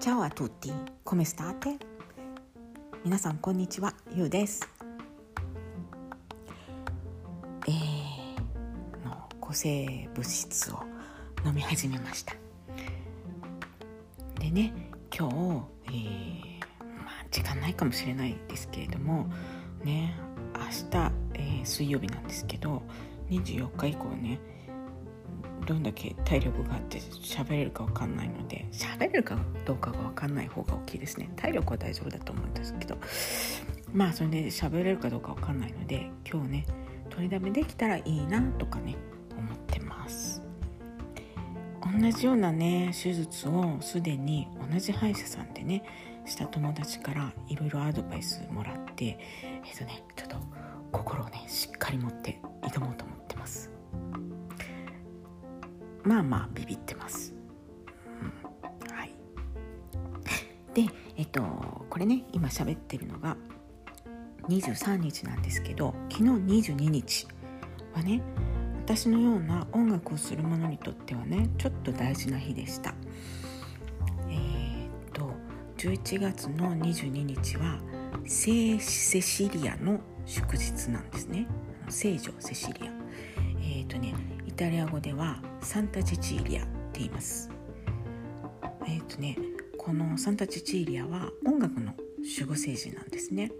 Ciao a tutti, come state? 皆さんこんにちは、ゆうです。えー、の抗生物質を飲み始めました。でね、今日、えー、まあ時間ないかもしれないですけれども、ね、明日、えー水曜日なんですけど、24日以降ね、どんだけ体力があって喋れるか分かんないので喋れるかどうかが分かんない方が大きいですね。体力は大丈夫だと思うんですけど。まあそれで喋れるかどうか分かんないので今日ね取りだめできたらいいなとかね思ってます。同じようなね手術をすでに同じ歯医者さんでねした友達からいろいろアドバイスもらってえっとねちょっと心をねしっかり持って挑もうと思ってまあまあビビってます。うん、はい。で、えっとこれね今喋ってるのが23日なんですけど昨日22日はね私のような音楽をする者にとってはねちょっと大事な日でした。えー、っと11月の22日は聖セシリアの祝日なんですね。聖女セシリア。えー、っとねイタリア語ではサンタチチーリアって言います。えっ、とねこのサンタチチーリアは音楽の守護聖人なんですね。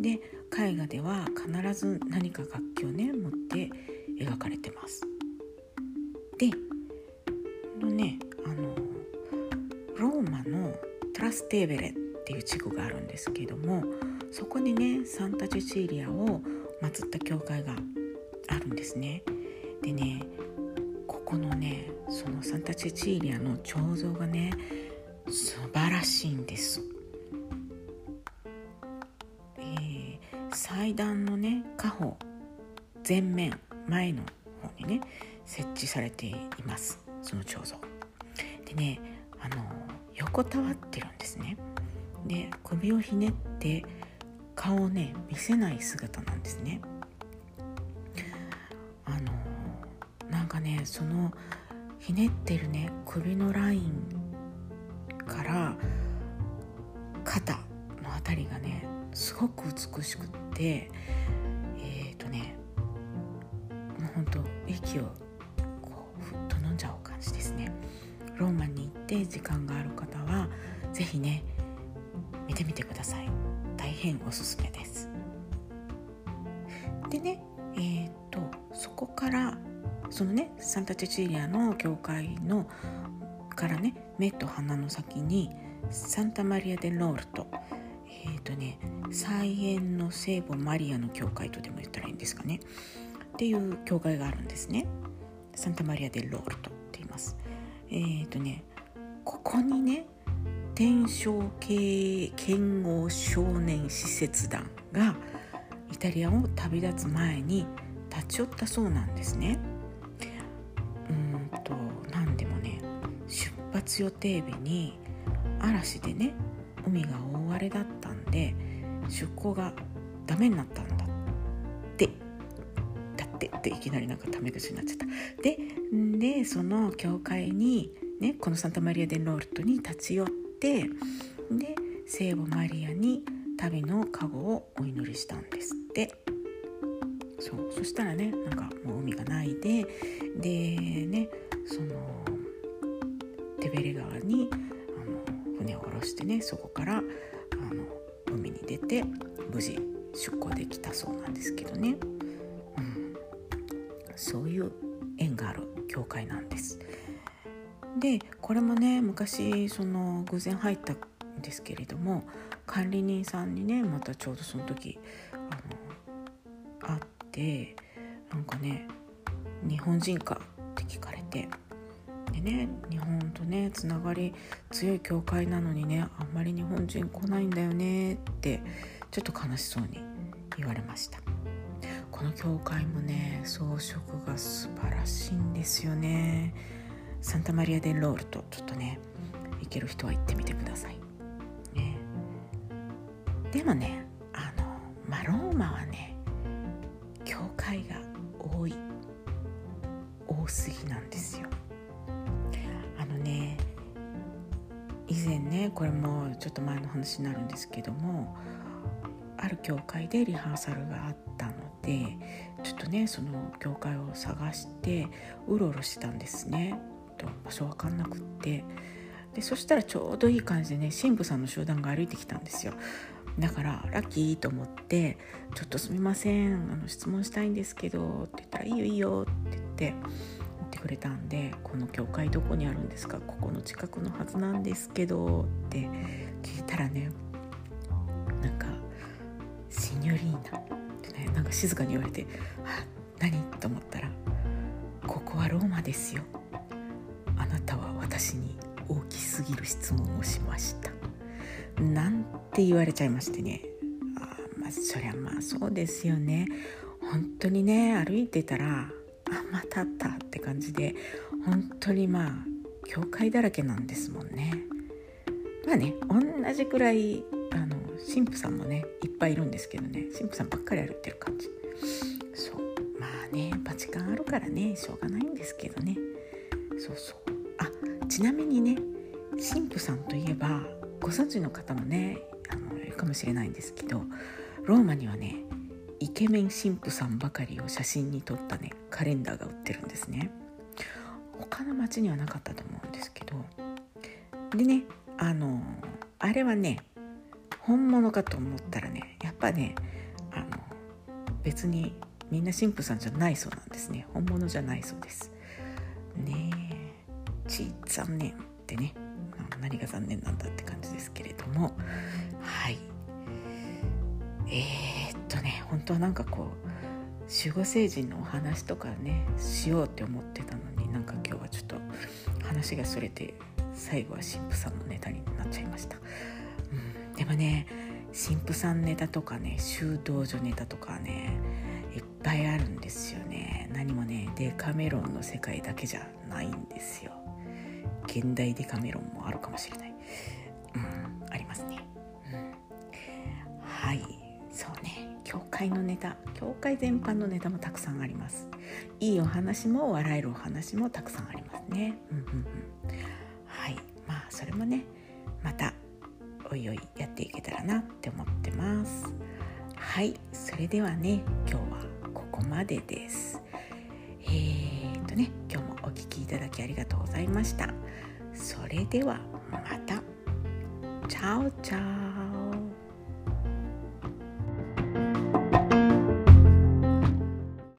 で絵画では必ず何か楽器をね持って描かれてます。でのねあのローマのトラステーベレっていう地区があるんですけどもそこにねサンタチチーリアを祀った教会があるんですね。でねこのねそのサンタチェチーリアの彫像がね素晴らしいんです、えー祭壇のね家宝前面前の方にね設置されています。その彫像。でねあの横たわってるんですね。で首をひねって顔をね見せない姿なんですね。ねそのひねってるね首のラインから肩のあたりがねすごく美しくってえっ、ー、とねもうほんと息をこうふっと飲んじゃう感じですね。ローマに行って時間がある方は是非ね見てみてください。大変おすすめです。でねえー、とそこからそのねサンタチェチリアの教会のからね目と鼻の先にサンタマリア・デ・ロールトえっ、ー、とね菜園の聖母マリアの教会とでも言ったらいいんですかね。っていう教会があるんですね。サンタマリア・デ・ロールトって言います。えっ、ー、とねここにね天正系剣豪少年施設団がイタリアを旅立つ前に立ち寄ったそうなんですね。出発予定日に嵐でね海が大荒れだったんで出港がダメになったんだって。だってっていきなりなんかタメ口になっちゃった。ででその教会にねこのサンタマリア・デン・ロールトに立ち寄ってで聖母マリアに旅の加護をお祈りしたんですって。そう。そしたらねなんかもう海がないででねそのテベレ川にあの船を下ろしてねそこからあの海に出て無事出港できたそうなんですけどね、うん、そういう縁がある教会なんです。でこれもね昔その偶然入ったんですけれども管理人さんにねまたちょうどその時あの会ってなんかね「日本人か?」って聞かれてね日本とねつながり強い教会なのにねあんまり日本人来ないんだよねってちょっと悲しそうに言われました。この教会もね装飾が素晴らしいんですよね。サンタマリア・デ・ロールとちょっとね行ける人は行ってみてください、ね、でもねあのまあローマはね教会が多い多すぎねこれもちょっと前の話になるんですけどもある教会でリハーサルがあったのでちょっとねその教会を探してうろうろしてたんですね。と場所分かんなくって。でそしたらちょうどいい感じでね神父さんの集団が歩いてきたんですよ。だからラッキーと思って「ちょっとすみませんあの質問したいんですけど」って言ったら「いいよいいよ」って言ってくれたんで「この教会どこにあるんですか？ここの近くのはずなんですけど」って聞いたらねなんか「シニョリーナ」ってねなんか静かに言われて「あ何?」と思ったら「ここはローマですよ。あなたは私に大きすぎる質問をしました」なんて言われちゃいましてね。あまあそりゃまあそうですよね。本当にね歩いてたらあまたあったって感じで本当にまあ教会だらけなんですもんね。まあね同じくらいあの神父さんもねいっぱいいるんですけどね神父さんばっかり歩いてる感じ。そうまあねバチカンあるからねしょうがないんですけどね。そうそう。あちなみにね神父さんといえばご存知の方もねあのいるかもしれないんですけどローマにはねイケメン神父さんばかりを写真に撮ったねカレンダーが売ってるんですね。他の町にはなかったと思うんですけど。でねあのあれはね本物かと思ったらねやっぱねあの別にみんな神父さんじゃないそうなんですね。本物じゃないそうです。ねえち残念ってね何が残念なんだって感じですけれども。はい。えー、本当はなんかこう守護聖人のお話とかねしようって思ってたのになんか今日はちょっと話がそれて最後は神父さんのネタになっちゃいました、うん、でもね神父さんネタとかね修道女ネタとかねいっぱいあるんですよね。何もねデカメロンの世界だけじゃないんですよ。現代デカメロンもあるかもしれない、教会のネタ教会全般のネタもたくさんあります。いいお話も笑えるお話もたくさんありますね、うんうんうん、はい。まあそれもねまたおいおいやっていけたらなって思ってます。はい。それではね今日はここまでです。えー、っとね今日もお聴きいただきありがとうございました。それではまた。チャオチャオ。